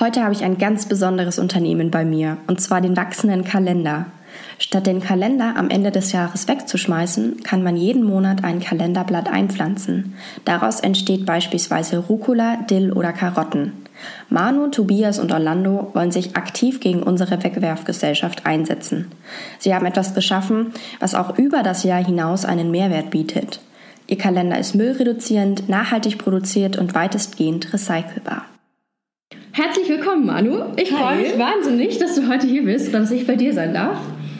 Heute habe ich ein ganz besonderes Unternehmen bei mir, und zwar den wachsenden Kalender. Statt den Kalender am Ende des Jahres wegzuschmeißen, kann man jeden Monat ein Kalenderblatt einpflanzen. Daraus entsteht beispielsweise Rucola, Dill oder Karotten. Manu, Tobias und Orlando wollen sich aktiv gegen unsere Wegwerfgesellschaft einsetzen. Sie haben etwas geschaffen, was auch über das Jahr hinaus einen Mehrwert bietet. Ihr Kalender ist müllreduzierend, nachhaltig produziert und weitestgehend recycelbar. Herzlich willkommen, Manu. Ich freue mich wahnsinnig, dass du heute hier bist und dass ich bei dir sein darf.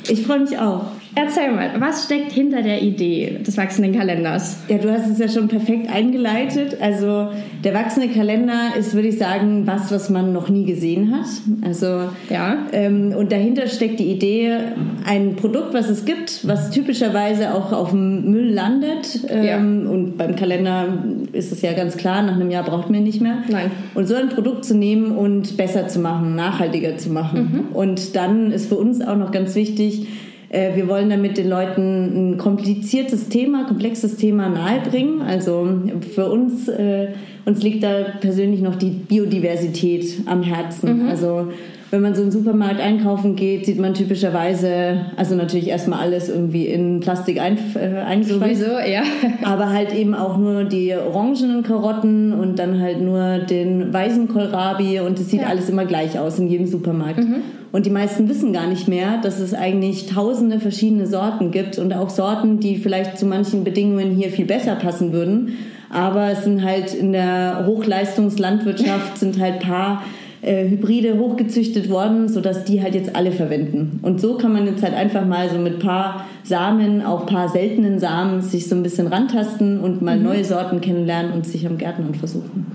Ich freue mich auch. Erzähl mal, was steckt hinter der Idee des wachsenden Kalenders? Ja, du hast es ja schon perfekt eingeleitet. Also der wachsende Kalender ist, würde ich sagen, was, was man noch nie gesehen hat. Also ja. Ähm, und dahinter steckt die Idee, ein Produkt, was es gibt, was typischerweise auch auf dem Müll landet. Ähm, ja. Und beim Kalender ist es ja ganz klar, nach einem Jahr braucht man ihn nicht mehr. Nein. Und so ein Produkt zu nehmen und besser zu machen, nachhaltiger zu machen. Mhm. Und dann ist für uns auch noch ganz wichtig, äh, wir wollen damit den Leuten ein kompliziertes Thema, komplexes Thema nahebringen. Also für uns, äh, uns liegt da persönlich noch die Biodiversität am Herzen. Mhm. Also wenn man so einen Supermarkt einkaufen geht, sieht man typischerweise, also natürlich erstmal alles irgendwie in Plastik ein, äh, eingeschweißt. Sowieso, ja. aber halt eben auch nur die orangenen Karotten und dann halt nur den weißen Kohlrabi und es sieht ja. alles immer gleich aus in jedem Supermarkt. Mhm. Und die meisten wissen gar nicht mehr, dass es eigentlich tausende verschiedene Sorten gibt und auch Sorten, die vielleicht zu manchen Bedingungen hier viel besser passen würden. Aber es sind halt in der Hochleistungslandwirtschaft sind halt paar äh, Hybride hochgezüchtet worden, sodass die halt jetzt alle verwenden. Und so kann man jetzt halt einfach mal so mit paar Samen, auch paar seltenen Samen, sich so ein bisschen rantasten und mal mhm. neue Sorten kennenlernen und sich am Gärtnern versuchen.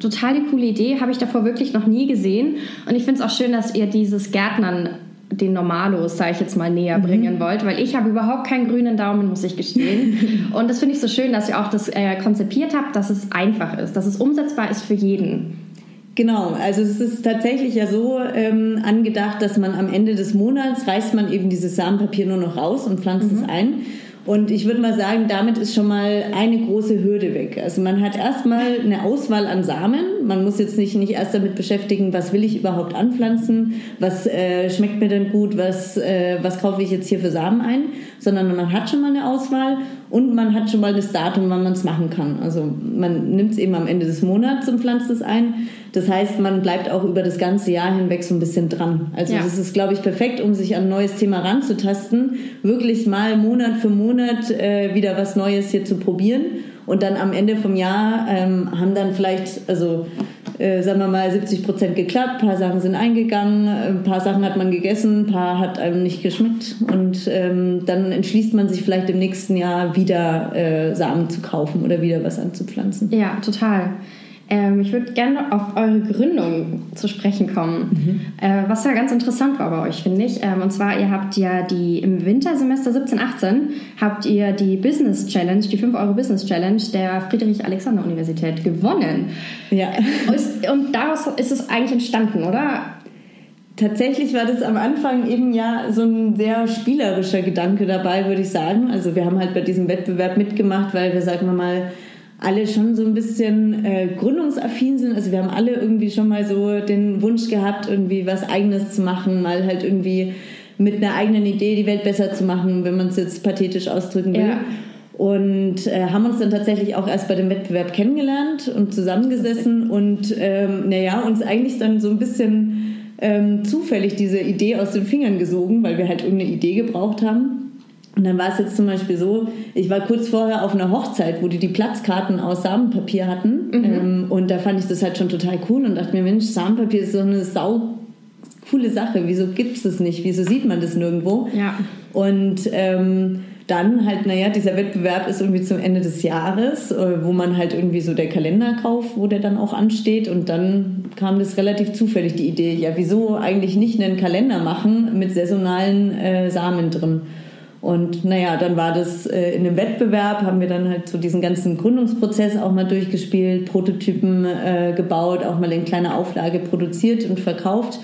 Total die coole Idee, habe ich davor wirklich noch nie gesehen. Und ich finde es auch schön, dass ihr dieses Gärtnern den Normalos, sage ich jetzt mal, näher mhm. bringen wollt, weil ich habe überhaupt keinen grünen Daumen, muss ich gestehen. Und das finde ich so schön, dass ihr auch das äh, konzipiert habt, dass es einfach ist, dass es umsetzbar ist für jeden. Genau, also es ist tatsächlich ja so ähm, angedacht, dass man am Ende des Monats reißt man eben dieses Samenpapier nur noch raus und pflanzt mhm. es ein. Und ich würde mal sagen, damit ist schon mal eine große Hürde weg. Also man hat erstmal eine Auswahl an Samen. Man muss jetzt nicht, nicht erst damit beschäftigen, was will ich überhaupt anpflanzen, was äh, schmeckt mir denn gut, was, äh, was kaufe ich jetzt hier für Samen ein, sondern man hat schon mal eine Auswahl und man hat schon mal das Datum, wann man es machen kann. Also man nimmt es eben am Ende des Monats und pflanzt es ein. Das heißt, man bleibt auch über das ganze Jahr hinweg so ein bisschen dran. Also ja. das ist, glaube ich, perfekt, um sich an ein neues Thema ranzutasten, wirklich mal Monat für Monat äh, wieder was Neues hier zu probieren. Und dann am Ende vom Jahr ähm, haben dann vielleicht, also äh, sagen wir mal, 70 Prozent geklappt, ein paar Sachen sind eingegangen, ein paar Sachen hat man gegessen, ein paar hat einem nicht geschmeckt und ähm, dann entschließt man sich vielleicht im nächsten Jahr wieder äh, Samen zu kaufen oder wieder was anzupflanzen. Ja, total. Ähm, ich würde gerne auf eure Gründung zu sprechen kommen, mhm. äh, was ja ganz interessant war bei euch, finde ich. Ähm, und zwar, ihr habt ja die im Wintersemester 17, 18 habt ihr die Business Challenge, die 5 Euro Business Challenge der Friedrich-Alexander-Universität gewonnen. Ja. Und daraus ist es eigentlich entstanden, oder? Tatsächlich war das am Anfang eben ja so ein sehr spielerischer Gedanke dabei, würde ich sagen. Also wir haben halt bei diesem Wettbewerb mitgemacht, weil wir, sagen wir mal, alle schon so ein bisschen äh, gründungsaffin sind. Also wir haben alle irgendwie schon mal so den Wunsch gehabt, irgendwie was Eigenes zu machen, mal halt irgendwie mit einer eigenen Idee die Welt besser zu machen, wenn man es jetzt pathetisch ausdrücken will. Ja. Und äh, haben uns dann tatsächlich auch erst bei dem Wettbewerb kennengelernt und zusammengesessen und ähm, naja, uns eigentlich dann so ein bisschen ähm, zufällig diese Idee aus den Fingern gesogen, weil wir halt irgendeine Idee gebraucht haben. Und dann war es jetzt zum Beispiel so, ich war kurz vorher auf einer Hochzeit, wo die die Platzkarten aus Samenpapier hatten. Mhm. Ähm, und da fand ich das halt schon total cool und dachte mir, Mensch, Samenpapier ist so eine sau coole Sache. Wieso gibt es das nicht? Wieso sieht man das nirgendwo? Ja. Und ähm, dann halt, naja, dieser Wettbewerb ist irgendwie zum Ende des Jahres, äh, wo man halt irgendwie so der Kalender kauft, wo der dann auch ansteht. Und dann kam das relativ zufällig, die Idee, ja, wieso eigentlich nicht einen Kalender machen mit saisonalen äh, Samen drin? Und naja, dann war das äh, in einem Wettbewerb, haben wir dann halt so diesen ganzen Gründungsprozess auch mal durchgespielt, Prototypen äh, gebaut, auch mal in kleiner Auflage produziert und verkauft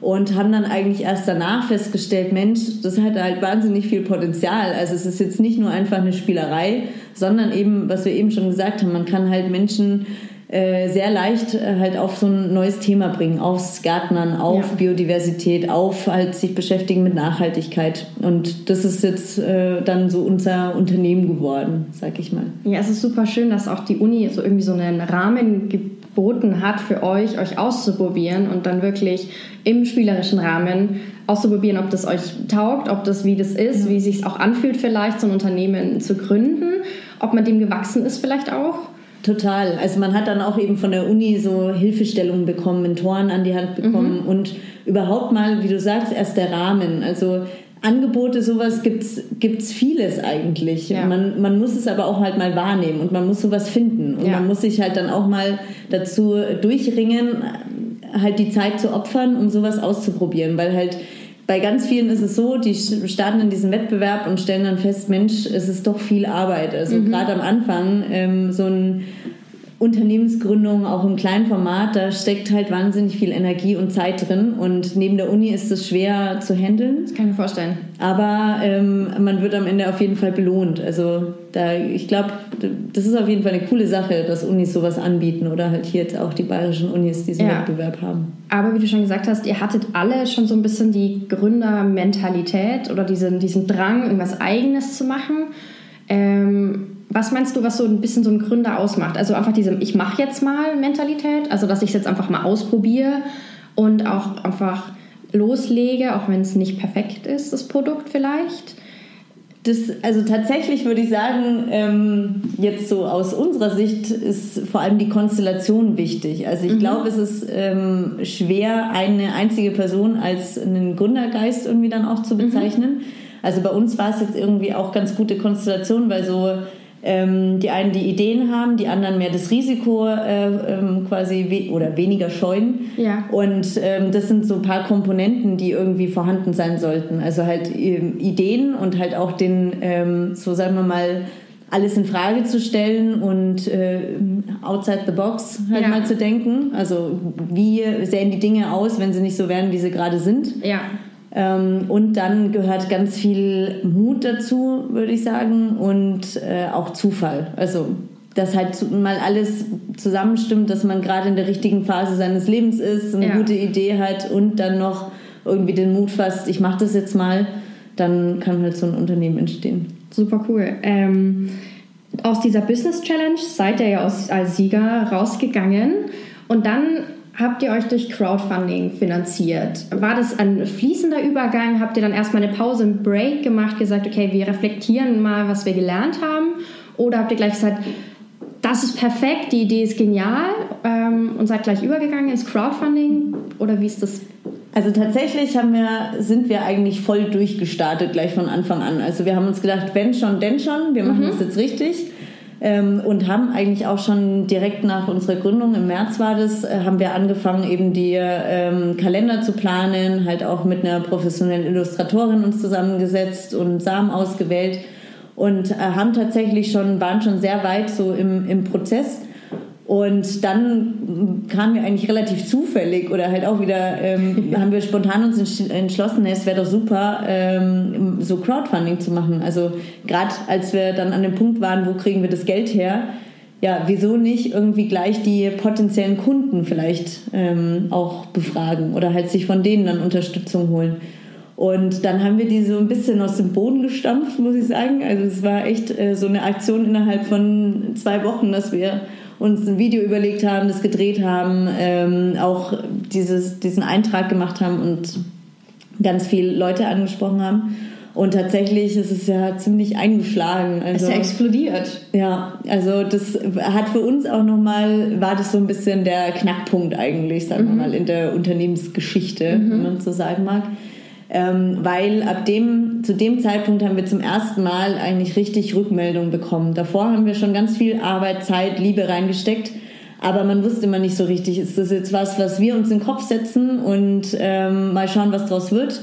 und haben dann eigentlich erst danach festgestellt, Mensch, das hat halt wahnsinnig viel Potenzial. Also es ist jetzt nicht nur einfach eine Spielerei, sondern eben, was wir eben schon gesagt haben, man kann halt Menschen äh, sehr leicht äh, halt auf so ein neues Thema bringen, aufs Gärtnern, auf ja. Biodiversität, auf halt sich beschäftigen mit Nachhaltigkeit. Und das ist jetzt äh, dann so unser Unternehmen geworden, sag ich mal. Ja, es ist super schön, dass auch die Uni so irgendwie so einen Rahmen geboten hat für euch, euch auszuprobieren und dann wirklich im spielerischen Rahmen auszuprobieren, ob das euch taugt, ob das wie das ist, ja. wie es sich auch anfühlt vielleicht, so ein Unternehmen zu gründen, ob man dem gewachsen ist vielleicht auch. Total. Also man hat dann auch eben von der Uni so Hilfestellungen bekommen, Mentoren an die Hand bekommen mhm. und überhaupt mal, wie du sagst, erst der Rahmen. Also Angebote, sowas gibt's gibt's vieles eigentlich. Ja. Man, man muss es aber auch halt mal wahrnehmen und man muss sowas finden und ja. man muss sich halt dann auch mal dazu durchringen, halt die Zeit zu opfern, um sowas auszuprobieren, weil halt bei ganz vielen ist es so, die starten in diesem Wettbewerb und stellen dann fest, Mensch, es ist doch viel Arbeit. Also mhm. gerade am Anfang ähm, so ein Unternehmensgründung auch im kleinen Format, da steckt halt wahnsinnig viel Energie und Zeit drin. Und neben der Uni ist es schwer zu handeln. Das kann ich mir vorstellen. Aber ähm, man wird am Ende auf jeden Fall belohnt. Also da, ich glaube, das ist auf jeden Fall eine coole Sache, dass Unis sowas anbieten oder halt hier jetzt auch die bayerischen Unis diesen ja. Wettbewerb haben. Aber wie du schon gesagt hast, ihr hattet alle schon so ein bisschen die Gründermentalität oder diesen, diesen Drang, irgendwas Eigenes zu machen. Ähm, was meinst du, was so ein bisschen so ein Gründer ausmacht? Also einfach diese Ich mache jetzt mal Mentalität, also dass ich es jetzt einfach mal ausprobiere und auch einfach loslege, auch wenn es nicht perfekt ist, das Produkt vielleicht. Das, also tatsächlich würde ich sagen, ähm, jetzt so aus unserer Sicht ist vor allem die Konstellation wichtig. Also ich mhm. glaube, es ist ähm, schwer, eine einzige Person als einen Gründergeist irgendwie dann auch zu mhm. bezeichnen. Mhm. Also bei uns war es jetzt irgendwie auch ganz gute Konstellation, weil so ähm, die einen die Ideen haben, die anderen mehr das Risiko äh, ähm, quasi we oder weniger scheuen. Ja. Und ähm, das sind so ein paar Komponenten, die irgendwie vorhanden sein sollten. Also halt ähm, Ideen und halt auch den, ähm, so sagen wir mal, alles in Frage zu stellen und äh, outside the box halt ja. mal zu denken. Also wie sehen die Dinge aus, wenn sie nicht so werden, wie sie gerade sind. Ja. Ähm, und dann gehört ganz viel Mut dazu, würde ich sagen, und äh, auch Zufall. Also, dass halt mal alles zusammenstimmt, dass man gerade in der richtigen Phase seines Lebens ist, eine ja. gute Idee hat und dann noch irgendwie den Mut fasst, ich mache das jetzt mal, dann kann halt so ein Unternehmen entstehen. Super cool. Ähm, aus dieser Business Challenge seid ihr ja als Sieger rausgegangen und dann habt ihr euch durch Crowdfunding finanziert? War das ein fließender Übergang? Habt ihr dann erstmal eine Pause, einen Break gemacht, gesagt, okay, wir reflektieren mal, was wir gelernt haben? Oder habt ihr gleich gesagt, das ist perfekt, die Idee ist genial ähm, und seid gleich übergegangen ins Crowdfunding? Oder wie ist das? Also tatsächlich haben wir, sind wir eigentlich voll durchgestartet gleich von Anfang an. Also wir haben uns gedacht, wenn schon, denn schon, wir machen mhm. das jetzt richtig ähm, und haben eigentlich auch schon direkt nach unserer Gründung im März war das, äh, haben wir angefangen eben die ähm, Kalender zu planen, halt auch mit einer professionellen Illustratorin uns zusammengesetzt und Samen ausgewählt und äh, haben tatsächlich schon waren schon sehr weit so im, im Prozess und dann kamen wir eigentlich relativ zufällig oder halt auch wieder, ähm, haben wir spontan uns entschlossen, es wäre doch super, ähm, so Crowdfunding zu machen. Also gerade als wir dann an dem Punkt waren, wo kriegen wir das Geld her, ja, wieso nicht irgendwie gleich die potenziellen Kunden vielleicht ähm, auch befragen oder halt sich von denen dann Unterstützung holen. Und dann haben wir die so ein bisschen aus dem Boden gestampft, muss ich sagen. Also es war echt äh, so eine Aktion innerhalb von zwei Wochen, dass wir uns ein Video überlegt haben, das gedreht haben, ähm, auch dieses, diesen Eintrag gemacht haben und ganz viele Leute angesprochen haben. Und tatsächlich ist es ja ziemlich eingeschlagen. Also, es ist ja explodiert. Ja, also das hat für uns auch nochmal, war das so ein bisschen der Knackpunkt eigentlich, sagen mhm. wir mal, in der Unternehmensgeschichte, mhm. wenn man so sagen mag. Ähm, weil ab dem, zu dem Zeitpunkt haben wir zum ersten Mal eigentlich richtig Rückmeldung bekommen. Davor haben wir schon ganz viel Arbeit, Zeit, Liebe reingesteckt. Aber man wusste immer nicht so richtig, ist das jetzt was, was wir uns in den Kopf setzen und ähm, mal schauen, was draus wird?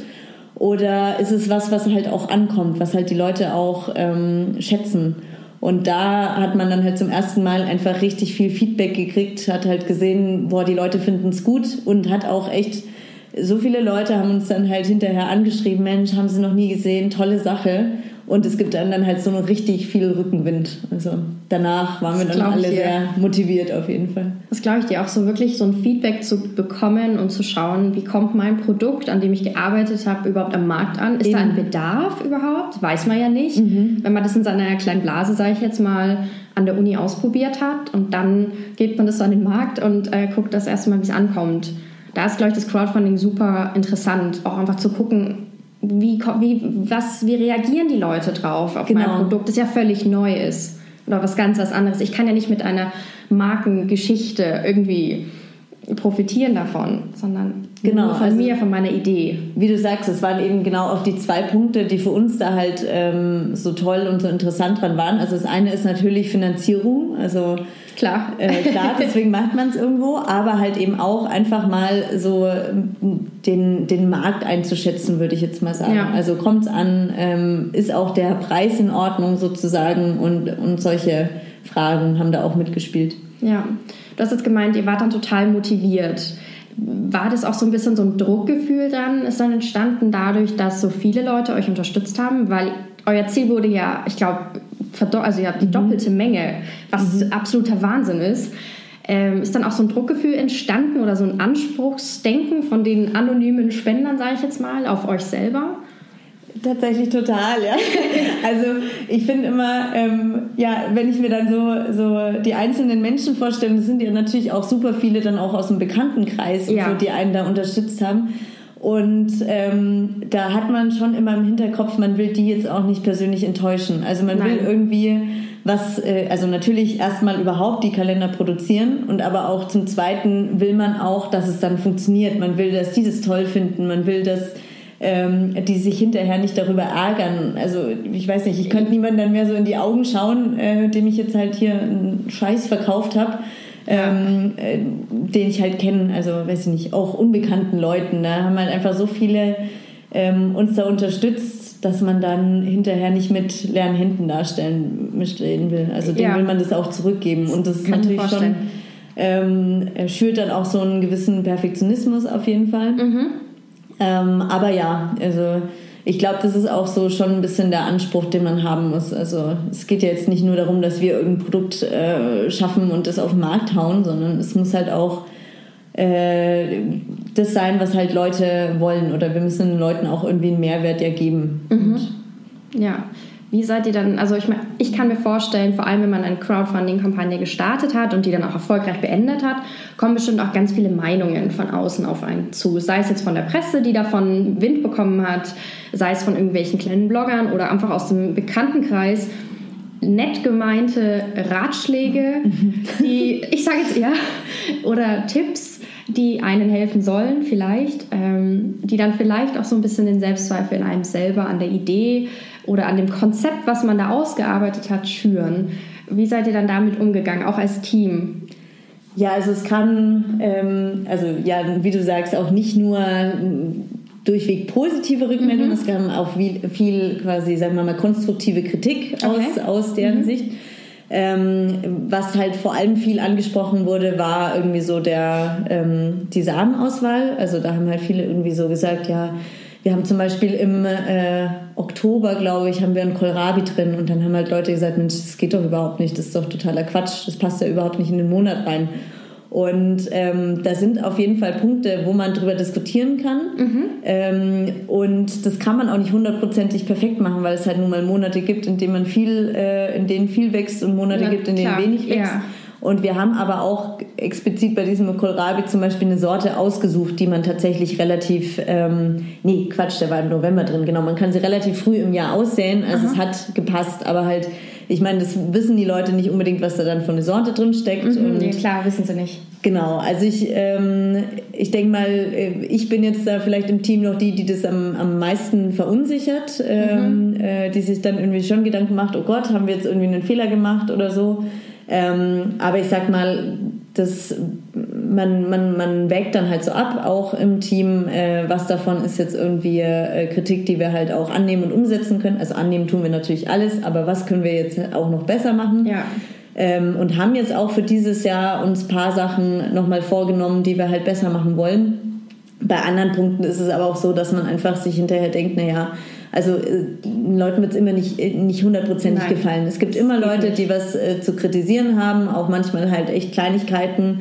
Oder ist es was, was halt auch ankommt, was halt die Leute auch ähm, schätzen? Und da hat man dann halt zum ersten Mal einfach richtig viel Feedback gekriegt, hat halt gesehen, boah, die Leute finden es gut und hat auch echt so viele Leute haben uns dann halt hinterher angeschrieben, Mensch, haben sie noch nie gesehen, tolle Sache. Und es gibt dann, dann halt so noch richtig viel Rückenwind. Also danach waren wir dann alle sehr motiviert auf jeden Fall. Das glaube ich dir auch so wirklich so ein Feedback zu bekommen und zu schauen, wie kommt mein Produkt, an dem ich gearbeitet habe, überhaupt am Markt an? Ist Eben. da ein Bedarf überhaupt? Weiß man ja nicht. Mhm. Wenn man das in seiner kleinen Blase, sage ich jetzt mal, an der Uni ausprobiert hat und dann gibt man das so an den Markt und äh, guckt das erstmal, wie es ankommt da ist, glaube ich, das Crowdfunding super interessant, auch einfach zu gucken, wie, wie, was, wie reagieren die Leute drauf auf genau. mein Produkt, das ja völlig neu ist oder was ganz was anderes. Ich kann ja nicht mit einer Markengeschichte irgendwie profitieren davon, sondern genau, nur von also, mir, von meiner Idee. Wie du sagst, es waren eben genau auch die zwei Punkte, die für uns da halt ähm, so toll und so interessant dran waren. Also das eine ist natürlich Finanzierung, also Klar. Äh, klar, deswegen macht man es irgendwo, aber halt eben auch einfach mal so den, den Markt einzuschätzen, würde ich jetzt mal sagen. Ja. Also kommt es an, ähm, ist auch der Preis in Ordnung sozusagen und, und solche Fragen haben da auch mitgespielt. Ja, du hast jetzt gemeint, ihr wart dann total motiviert. War das auch so ein bisschen so ein Druckgefühl dann, ist dann entstanden dadurch, dass so viele Leute euch unterstützt haben? Weil euer Ziel wurde ja, ich glaube, also ihr habt die mhm. doppelte Menge, was mhm. absoluter Wahnsinn ist. Ähm, ist dann auch so ein Druckgefühl entstanden oder so ein Anspruchsdenken von den anonymen Spendern, sage ich jetzt mal, auf euch selber? Tatsächlich total, ja. Also ich finde immer, ähm, ja, wenn ich mir dann so, so die einzelnen Menschen vorstelle, das sind ja natürlich auch super viele dann auch aus dem Bekanntenkreis, ja. so, die einen da unterstützt haben. Und ähm, da hat man schon immer im Hinterkopf, man will die jetzt auch nicht persönlich enttäuschen. Also man Nein. will irgendwie was, äh, also natürlich erstmal überhaupt die Kalender produzieren und aber auch zum Zweiten will man auch, dass es dann funktioniert. Man will, dass die das toll finden. Man will, dass ähm, die sich hinterher nicht darüber ärgern. Also ich weiß nicht, ich könnte niemandem dann mehr so in die Augen schauen, äh, dem ich jetzt halt hier einen Scheiß verkauft habe ähm, äh, den ich halt kenne, also weiß ich nicht, auch unbekannten Leuten. Da haben halt einfach so viele ähm, uns da unterstützt, dass man dann hinterher nicht mit leeren Händen darstellen reden will. Also dem ja. will man das auch zurückgeben. Und das ist natürlich schon ähm, schürt dann auch so einen gewissen Perfektionismus auf jeden Fall. Mhm. Ähm, aber ja, also ich glaube, das ist auch so schon ein bisschen der Anspruch, den man haben muss. Also es geht ja jetzt nicht nur darum, dass wir irgendein Produkt äh, schaffen und das auf den Markt hauen, sondern es muss halt auch äh, das sein, was halt Leute wollen. Oder wir müssen den Leuten auch irgendwie einen Mehrwert ja geben. Mhm. Ja, wie seid ihr dann, also ich ich kann mir vorstellen, vor allem wenn man eine Crowdfunding-Kampagne gestartet hat und die dann auch erfolgreich beendet hat, kommen bestimmt auch ganz viele Meinungen von außen auf einen zu. Sei es jetzt von der Presse, die davon Wind bekommen hat, sei es von irgendwelchen kleinen Bloggern oder einfach aus dem Bekanntenkreis. Nett gemeinte Ratschläge, die, ich sage jetzt ja, oder Tipps, die einen helfen sollen, vielleicht, ähm, die dann vielleicht auch so ein bisschen den Selbstzweifel in einem selber an der Idee oder an dem Konzept, was man da ausgearbeitet hat, schüren. Wie seid ihr dann damit umgegangen, auch als Team? Ja, also es kann, ähm, also ja, wie du sagst, auch nicht nur durchweg positive Rückmeldungen, mhm. es kam auch viel, quasi, sagen wir mal, konstruktive Kritik aus, aus deren mhm. Sicht. Ähm, was halt vor allem viel angesprochen wurde, war irgendwie so der ähm, die Samenauswahl. Also da haben halt viele irgendwie so gesagt, ja, wir haben zum Beispiel im äh, Oktober, glaube ich, haben wir einen Kohlrabi drin und dann haben halt Leute gesagt, Mensch, das geht doch überhaupt nicht, das ist doch totaler Quatsch, das passt ja überhaupt nicht in den Monat rein. Und ähm, da sind auf jeden Fall Punkte, wo man drüber diskutieren kann. Mhm. Ähm, und das kann man auch nicht hundertprozentig perfekt machen, weil es halt nun mal Monate gibt, in denen man viel, äh, in denen viel wächst und Monate ja, gibt, in denen klar. wenig wächst. Ja. Und wir haben aber auch explizit bei diesem Kohlrabi zum Beispiel eine Sorte ausgesucht, die man tatsächlich relativ, ähm, nee, Quatsch, der war im November drin, genau, man kann sie relativ früh im Jahr aussehen, also Aha. es hat gepasst, aber halt ich meine, das wissen die Leute nicht unbedingt, was da dann von eine Sorte drin steckt. Mhm, und nee, klar, wissen sie nicht. Genau, also ich, ähm, ich denke mal, äh, ich bin jetzt da vielleicht im Team noch die, die das am, am meisten verunsichert, ähm, Mhm. äh, die sich dann irgendwie schon Gedanken macht, oh Gott, haben wir jetzt irgendwie einen Fehler gemacht oder so. Ähm, aber ich sag mal, das, man, man, man wägt dann halt so ab, auch im Team, äh, was davon ist jetzt irgendwie äh, Kritik, die wir halt auch annehmen und umsetzen können. Also annehmen tun wir natürlich alles, aber was können wir jetzt auch noch besser machen? Ja. Ähm, und haben jetzt auch für dieses Jahr uns ein paar Sachen nochmal vorgenommen, die wir halt besser machen wollen. Bei anderen Punkten ist es aber auch so, dass man einfach sich hinterher denkt, naja, also äh, den Leuten wird es immer nicht, äh, nicht hundertprozentig Nein. gefallen. Es gibt immer Leute, die was äh, zu kritisieren haben, auch manchmal halt echt Kleinigkeiten.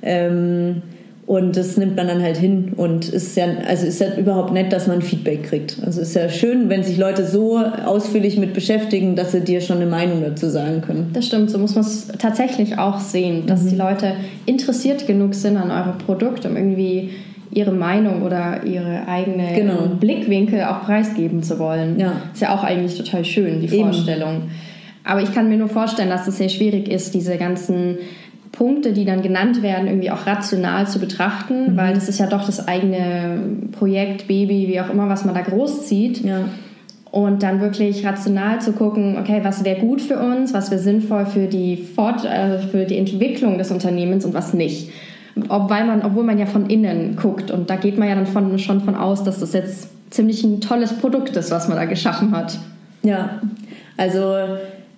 Ähm, und das nimmt man dann halt hin und ist ja, also ist ja überhaupt nett, dass man Feedback kriegt. Also ist ja schön, wenn sich Leute so ausführlich mit beschäftigen, dass sie dir schon eine Meinung dazu sagen können. Das stimmt, so muss man es tatsächlich auch sehen, dass Mhm. die Leute interessiert genug sind an eurem Produkt, um irgendwie ihre Meinung oder ihre eigene Genau. Blickwinkel auch preisgeben zu wollen. Ja. Ist ja auch eigentlich total schön, die Eben. Vorstellung. Aber ich kann mir nur vorstellen, dass es sehr schwierig ist, diese ganzen Punkte, die dann genannt werden, irgendwie auch rational zu betrachten, Mhm. weil das ist ja doch das eigene Projekt, Baby, wie auch immer, was man da großzieht. Ja. Und dann wirklich rational zu gucken, okay, was wäre gut für uns, was wäre sinnvoll für die, Fort äh, für die Entwicklung des Unternehmens und was nicht. Ob, weil man, obwohl man ja von innen guckt und da geht man ja dann von, schon von aus, dass das jetzt ziemlich ein tolles Produkt ist, was man da geschaffen hat. Ja, also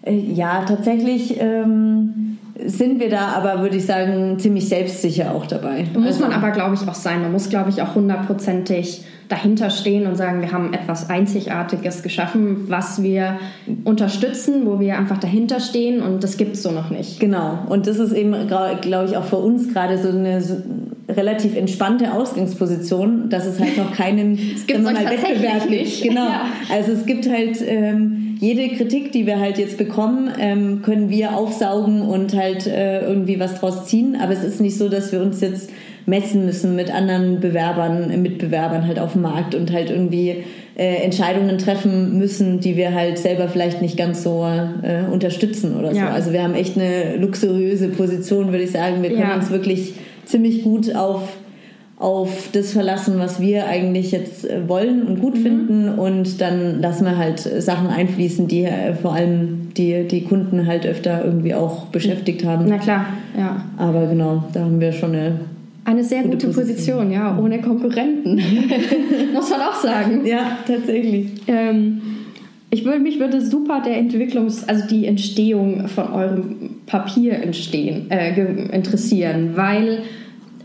äh, ja, tatsächlich ähm, sind wir da aber, würde ich sagen, ziemlich selbstsicher auch dabei. Da muss also, man aber, glaube ich, auch sein. Man muss, glaube ich, auch hundertprozentig dahinter stehen und sagen, wir haben etwas Einzigartiges geschaffen, was wir unterstützen, wo wir einfach dahinter stehen und das gibt es so noch nicht. Genau, und das ist eben, glaube ich, auch für uns gerade so eine relativ entspannte Ausgangsposition, dass es halt noch keinen wir euch tatsächlich Wettbewerb gibt. nicht. Genau. Ja. Also es gibt halt ähm, jede Kritik, die wir halt jetzt bekommen, ähm, können wir aufsaugen und halt äh, irgendwie was draus ziehen. Aber es ist nicht so, dass wir uns jetzt messen müssen mit anderen Bewerbern, äh, Mitbewerbern halt auf dem Markt und halt irgendwie äh, Entscheidungen treffen müssen, die wir halt selber vielleicht nicht ganz so äh, unterstützen oder so. Ja. Also wir haben echt eine luxuriöse Position, würde ich sagen. Wir können Ja. uns wirklich ziemlich gut auf auf das verlassen, was wir eigentlich jetzt äh, wollen und Mhm. gut finden und dann lassen wir halt Sachen einfließen, die äh, vor allem die, die Kunden halt öfter irgendwie auch beschäftigt haben. Na klar, ja. Aber genau, da haben wir schon eine Eine sehr Gute gute, Position, Position. ja, ohne Konkurrenten. Muss man auch sagen. Ja, tatsächlich. Ähm, ich würde, mich würde super der Entwicklungs-, also die Entstehung von eurem Papier entstehen, äh, interessieren, weil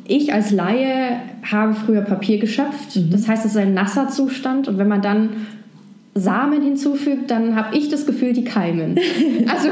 ich als Laie habe früher Papier geschöpft. Das heißt, es ist ein nasser Zustand und wenn man dann Samen hinzufügt, dann habe ich das Gefühl, die keimen. Also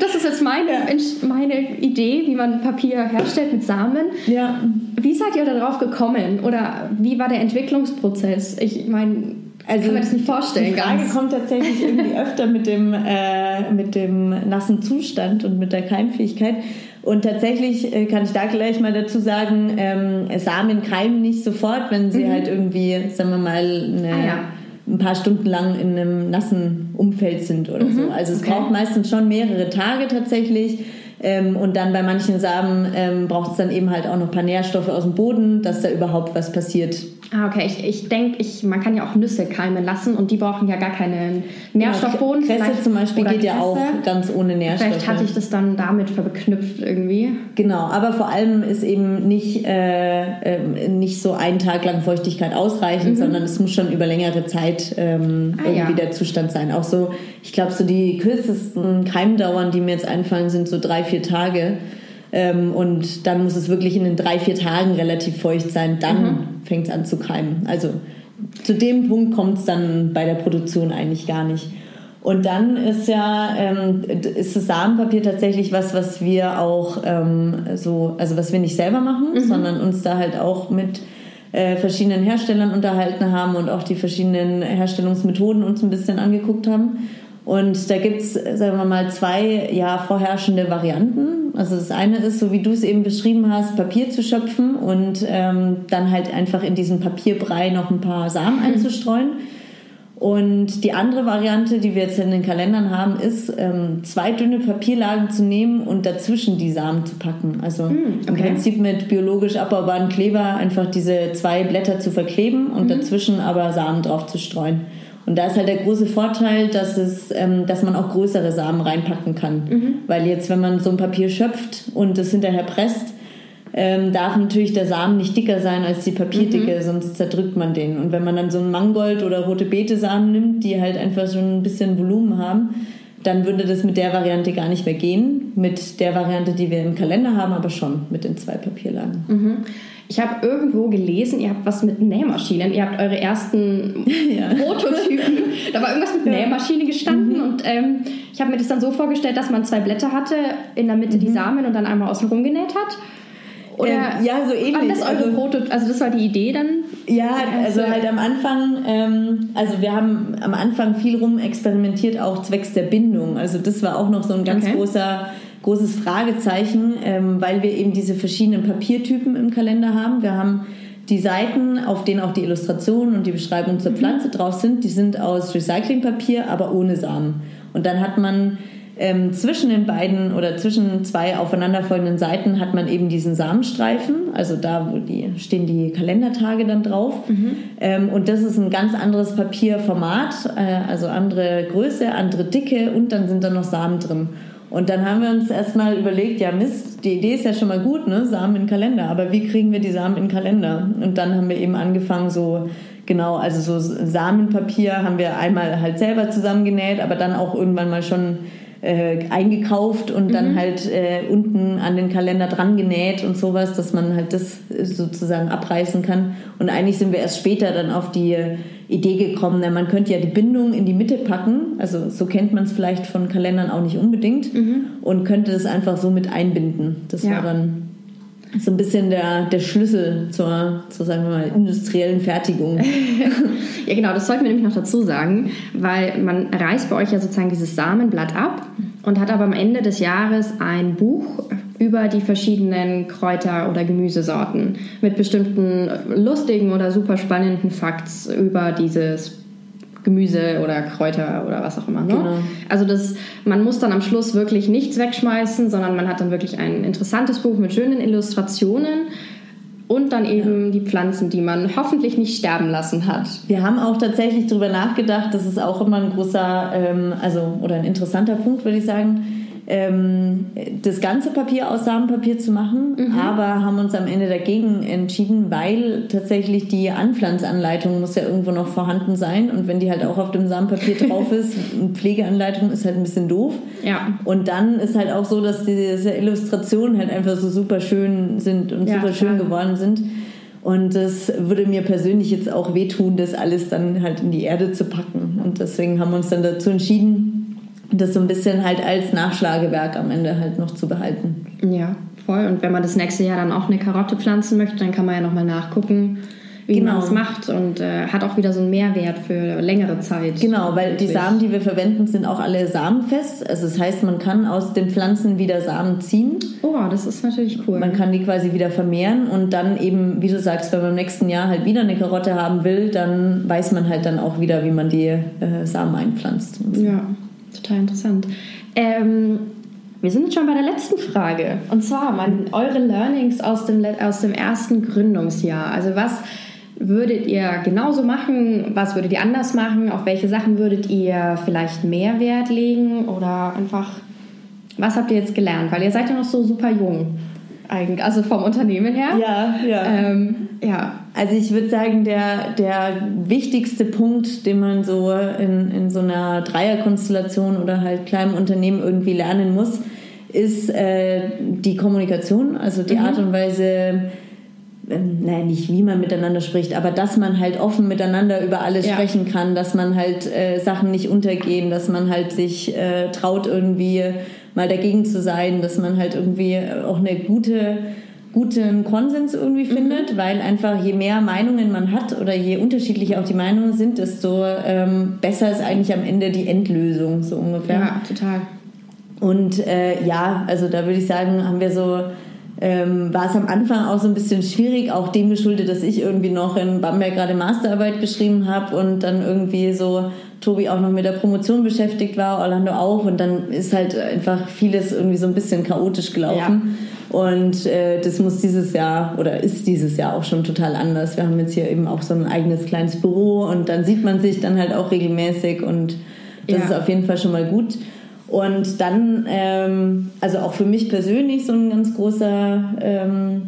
das ist jetzt meine, meine Idee, wie man Papier herstellt mit Samen. Ja, Wie seid ihr darauf gekommen? Oder wie war der Entwicklungsprozess? Ich meine, Also, kann mir das nicht vorstellen. die Frage ganz. kommt tatsächlich irgendwie öfter mit dem, äh, mit dem nassen Zustand und mit der Keimfähigkeit. Und tatsächlich äh, kann ich da gleich mal dazu sagen, ähm, Samen keimen nicht sofort, wenn sie halt irgendwie, sagen wir mal, eine, Ah, ja. ein paar Stunden lang in einem nassen Umfeld sind oder so. Also es okay. braucht meistens schon mehrere Tage tatsächlich. Ähm, und dann bei manchen Samen ähm, braucht es dann eben halt auch noch ein paar Nährstoffe aus dem Boden, dass da überhaupt was passiert. Ah, okay. Ich, ich denke, ich, man kann ja auch Nüsse keimen lassen und die brauchen ja gar keinen Nährstoffboden. Kresse Vielleicht- zum Beispiel geht ja Kresse. auch ganz ohne Nährstoffe. Vielleicht hatte ich das dann damit verknüpft irgendwie. Genau, aber vor allem ist eben nicht, äh, ähm, nicht so ein Tag lang Feuchtigkeit ausreichend, sondern es muss schon über längere Zeit ähm, Mhm. Ah, irgendwie ja. der Zustand sein. Auch so, ich glaube, so die kürzesten Keimdauern, die mir jetzt einfallen, sind so drei, vier Tage. Ähm, und dann muss es wirklich in den drei, vier Tagen relativ feucht sein. Dann Mhm. fängt es an zu keimen. Also zu dem Punkt kommt es dann bei der Produktion eigentlich gar nicht. Und dann ist ja ähm, ist das Samenpapier tatsächlich was, was wir auch ähm, so, also was wir nicht selber machen, sondern uns da halt auch mit äh, verschiedenen Herstellern unterhalten haben und auch die verschiedenen Herstellungsmethoden uns ein bisschen angeguckt haben. Und da gibt's, sagen wir mal, zwei ja, vorherrschende Varianten. Also das eine ist, so wie du es eben beschrieben hast, Papier zu schöpfen und ähm, dann halt einfach in diesen Papierbrei noch ein paar Samen einzustreuen. Und die andere Variante, die wir jetzt in den Kalendern haben, ist, ähm, zwei dünne Papierlagen zu nehmen und dazwischen die Samen zu packen. Also mm, okay. im Prinzip mit biologisch abbaubaren Kleber einfach diese zwei Blätter zu verkleben und mm. dazwischen aber Samen drauf zu streuen. Und da ist halt der große Vorteil, dass, es, ähm, dass man auch größere Samen reinpacken kann. Mhm. Weil jetzt, wenn man so ein Papier schöpft und es hinterher presst, ähm, darf natürlich der Samen nicht dicker sein als die Papierdicke, mhm. sonst zerdrückt man den. Und wenn man dann so einen Mangold oder rote Beete-Samen nimmt, die halt einfach schon ein bisschen Volumen haben, dann würde das mit der Variante gar nicht mehr gehen. Mit der Variante, die wir im Kalender haben, aber schon mit den zwei Papierlagen. Mhm. Ich habe irgendwo gelesen, ihr habt was mit Nähmaschinen. Ihr habt eure ersten ja. Prototypen. Da war irgendwas mit ja. Nähmaschine gestanden mhm. und ähm, ich habe mir das dann so vorgestellt, dass man zwei Blätter hatte, in der Mitte mhm. die Samen und dann einmal außen rum genäht hat. Oder ähm, ja, so ähnlich. Das also, Proto also das war die Idee dann? Ja, also halt am Anfang, ähm, also wir haben am Anfang viel rum experimentiert, auch zwecks der Bindung. Also das war auch noch so ein ganz okay. großer großes Fragezeichen, ähm, weil wir eben diese verschiedenen Papiertypen im Kalender haben. Wir haben die Seiten, auf denen auch die Illustrationen und die Beschreibung zur mhm. Pflanze drauf sind, die sind aus Recyclingpapier, aber ohne Samen. Und dann hat man ähm, zwischen den beiden oder zwischen zwei aufeinanderfolgenden Seiten hat man eben diesen Samenstreifen, also da wo die, stehen die Kalendertage dann drauf. Mhm. Ähm, und das ist ein ganz anderes Papierformat, äh, also andere Größe, andere Dicke und dann sind da noch Samen drin. Und dann haben wir uns erstmal überlegt, ja Mist, die Idee ist ja schon mal gut, ne? Samen in Kalender, aber wie kriegen wir die Samen in Kalender? Und dann haben wir eben angefangen, so genau, also so Samenpapier haben wir einmal halt selber zusammengenäht, aber dann auch irgendwann mal schon äh, eingekauft und dann mhm. halt äh, unten an den Kalender dran genäht und sowas, dass man halt das sozusagen abreißen kann. Und eigentlich sind wir erst später dann auf die Idee gekommen, denn man könnte ja die Bindung in die Mitte packen, also so kennt man es vielleicht von Kalendern auch nicht unbedingt mhm. und könnte das einfach so mit einbinden. Das ja. war dann so ein bisschen der, der Schlüssel zur, zur, sagen wir mal, industriellen Fertigung. ja, genau, das sollten wir nämlich noch dazu sagen, weil man reißt bei euch ja sozusagen dieses Samenblatt ab und hat aber am Ende des Jahres ein Buch über die verschiedenen Kräuter- oder Gemüsesorten mit bestimmten lustigen oder super spannenden Facts über dieses Gemüse oder Kräuter oder was auch immer. Ne? Genau. Also das, man muss dann am Schluss wirklich nichts wegschmeißen, sondern man hat dann wirklich ein interessantes Buch mit schönen Illustrationen und dann eben ja. die Pflanzen, die man hoffentlich nicht sterben lassen hat. Wir haben auch tatsächlich darüber nachgedacht, das ist auch immer ein großer, ähm, also oder ein interessanter Punkt, würde ich sagen ähm, das ganze Papier aus Samenpapier zu machen, mhm. aber haben uns am Ende dagegen entschieden, weil tatsächlich die Anpflanzanleitung muss ja irgendwo noch vorhanden sein und wenn die halt auch auf dem Samenpapier drauf ist, eine Pflegeanleitung ist halt ein bisschen doof. Ja. Und dann ist halt auch so, dass diese Illustrationen halt einfach so super schön sind und ja, super schön klar. geworden sind. Und das würde mir persönlich jetzt auch wehtun, das alles dann halt in die Erde zu packen. Und deswegen haben wir uns dann dazu entschieden, das so ein bisschen halt als Nachschlagewerk am Ende halt noch zu behalten. Ja, voll. Und wenn man das nächste Jahr dann auch eine Karotte pflanzen möchte, dann kann man ja nochmal nachgucken, wie genau. man es macht und äh, hat auch wieder so einen Mehrwert für längere Zeit. Genau, weil die Samen, die wir verwenden, sind auch alle samenfest. Also das heißt, man kann aus den Pflanzen wieder Samen ziehen. Oh, das ist natürlich cool. Man kann die quasi wieder vermehren und dann eben, wie du sagst, wenn man im nächsten Jahr halt wieder eine Karotte haben will, dann weiß man halt dann auch wieder, wie man die äh, Samen einpflanzt. So. Ja total interessant. Ähm, wir sind jetzt schon bei der letzten Frage. Und zwar mein, eure Learnings aus dem, aus dem ersten Gründungsjahr. Also was würdet ihr genauso machen? Was würdet ihr anders machen? Auf welche Sachen würdet ihr vielleicht mehr Wert legen? Oder einfach, was habt ihr jetzt gelernt? Weil ihr seid ja noch so super jung eigentlich, also vom Unternehmen her. Ja, ja. Ähm, ja. Also ich würde sagen, der, der wichtigste Punkt, den man so in, in so einer Dreierkonstellation oder halt kleinem Unternehmen irgendwie lernen muss, ist äh, die Kommunikation, also die mhm. Art und Weise, ähm, naja, nicht wie man miteinander spricht, aber dass man halt offen miteinander über alles ja. sprechen kann, dass man halt äh, Sachen nicht untergehen, dass man halt sich äh, traut irgendwie mal dagegen zu sein, dass man halt irgendwie auch eine gute guten Konsens irgendwie mhm. findet, weil einfach je mehr Meinungen man hat oder je unterschiedlicher auch die Meinungen sind, desto ähm, besser ist eigentlich am Ende die Endlösung so ungefähr. Ja, total. Und äh, ja, also da würde ich sagen, haben wir so ähm, war es am Anfang auch so ein bisschen schwierig, auch dem geschuldet, dass ich irgendwie noch in Bamberg gerade Masterarbeit geschrieben habe und dann irgendwie so Tobi auch noch mit der Promotion beschäftigt war, Orlando auch und dann ist halt einfach vieles irgendwie so ein bisschen chaotisch gelaufen. Ja. Und äh, das muss dieses Jahr oder ist dieses Jahr auch schon total anders. Wir haben jetzt hier eben auch so ein eigenes kleines Büro und dann sieht man sich dann halt auch regelmäßig und das ja. ist auf jeden Fall schon mal gut. Und dann, ähm, also auch für mich persönlich so ein ganz großer ähm,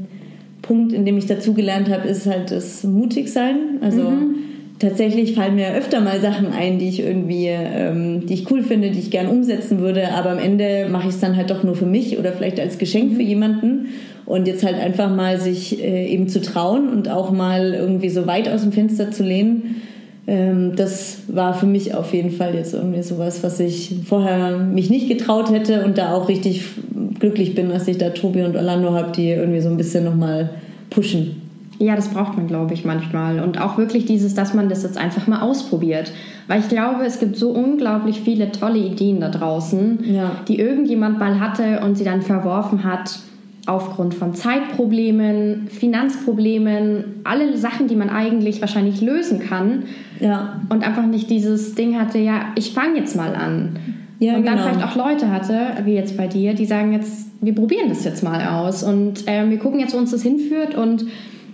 Punkt, in dem ich dazugelernt habe, ist halt das Mutigsein. Also mhm. Tatsächlich fallen mir öfter mal Sachen ein, die ich irgendwie, ähm, die ich cool finde, die ich gern umsetzen würde, aber am Ende mache ich es dann halt doch nur für mich oder vielleicht als Geschenk für jemanden. Und jetzt halt einfach mal sich äh, eben zu trauen und auch mal irgendwie so weit aus dem Fenster zu lehnen ähm, das war für mich auf jeden Fall jetzt irgendwie sowas, was ich vorher mich nicht getraut hätte und da auch richtig glücklich bin, dass ich da Tobi und Orlando habe, die irgendwie so ein bisschen nochmal pushen. Ja, das braucht man, glaube ich, manchmal. Und auch wirklich dieses, dass man das jetzt einfach mal ausprobiert. Weil ich glaube, es gibt so unglaublich viele tolle Ideen da draußen, ja. die irgendjemand mal hatte und sie dann verworfen hat aufgrund von Zeitproblemen, Finanzproblemen, alle Sachen, die man eigentlich wahrscheinlich lösen kann. Ja. Und einfach nicht dieses Ding hatte, ja, ich fange jetzt mal an. Ja, und dann genau. vielleicht auch Leute hatte, wie jetzt bei dir, die sagen jetzt, wir probieren das jetzt mal aus und äh, wir gucken jetzt, wo uns das hinführt und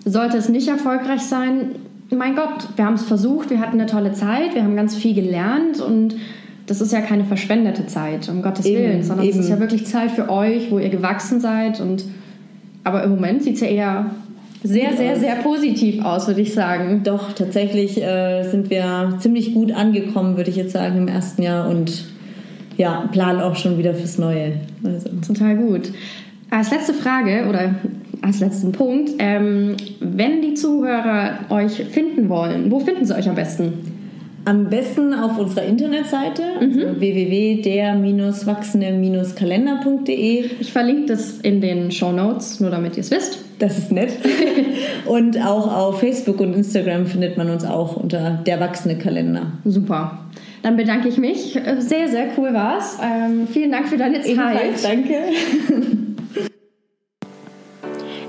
sollte es nicht erfolgreich sein, mein Gott, wir haben es versucht, wir hatten eine tolle Zeit, wir haben ganz viel gelernt und das ist ja keine verschwendete Zeit, um Gottes eben, Willen, sondern es ist ja wirklich Zeit für euch, wo ihr gewachsen seid. Und aber im Moment sieht es ja eher sehr, sehr, sehr positiv aus, würde ich sagen. Doch, tatsächlich äh, sind wir ziemlich gut angekommen, würde ich jetzt sagen, im ersten Jahr und ja, planen auch schon wieder fürs Neue. Also. Total gut. Als letzte Frage oder als letzten Punkt, ähm, wenn die Zuhörer euch finden wollen, wo finden sie euch am besten? Am besten auf unserer Internetseite mhm. also www.der-wachsende-kalender.de. Ich verlinke das in den Show Notes, nur damit ihr es wisst. Das ist nett. und auch auf Facebook und Instagram findet man uns auch unter der Wachsende Kalender. Super. Dann bedanke ich mich. Sehr, sehr cool war's. Ähm, vielen Dank für deine Zeit. Ebenfalls, danke.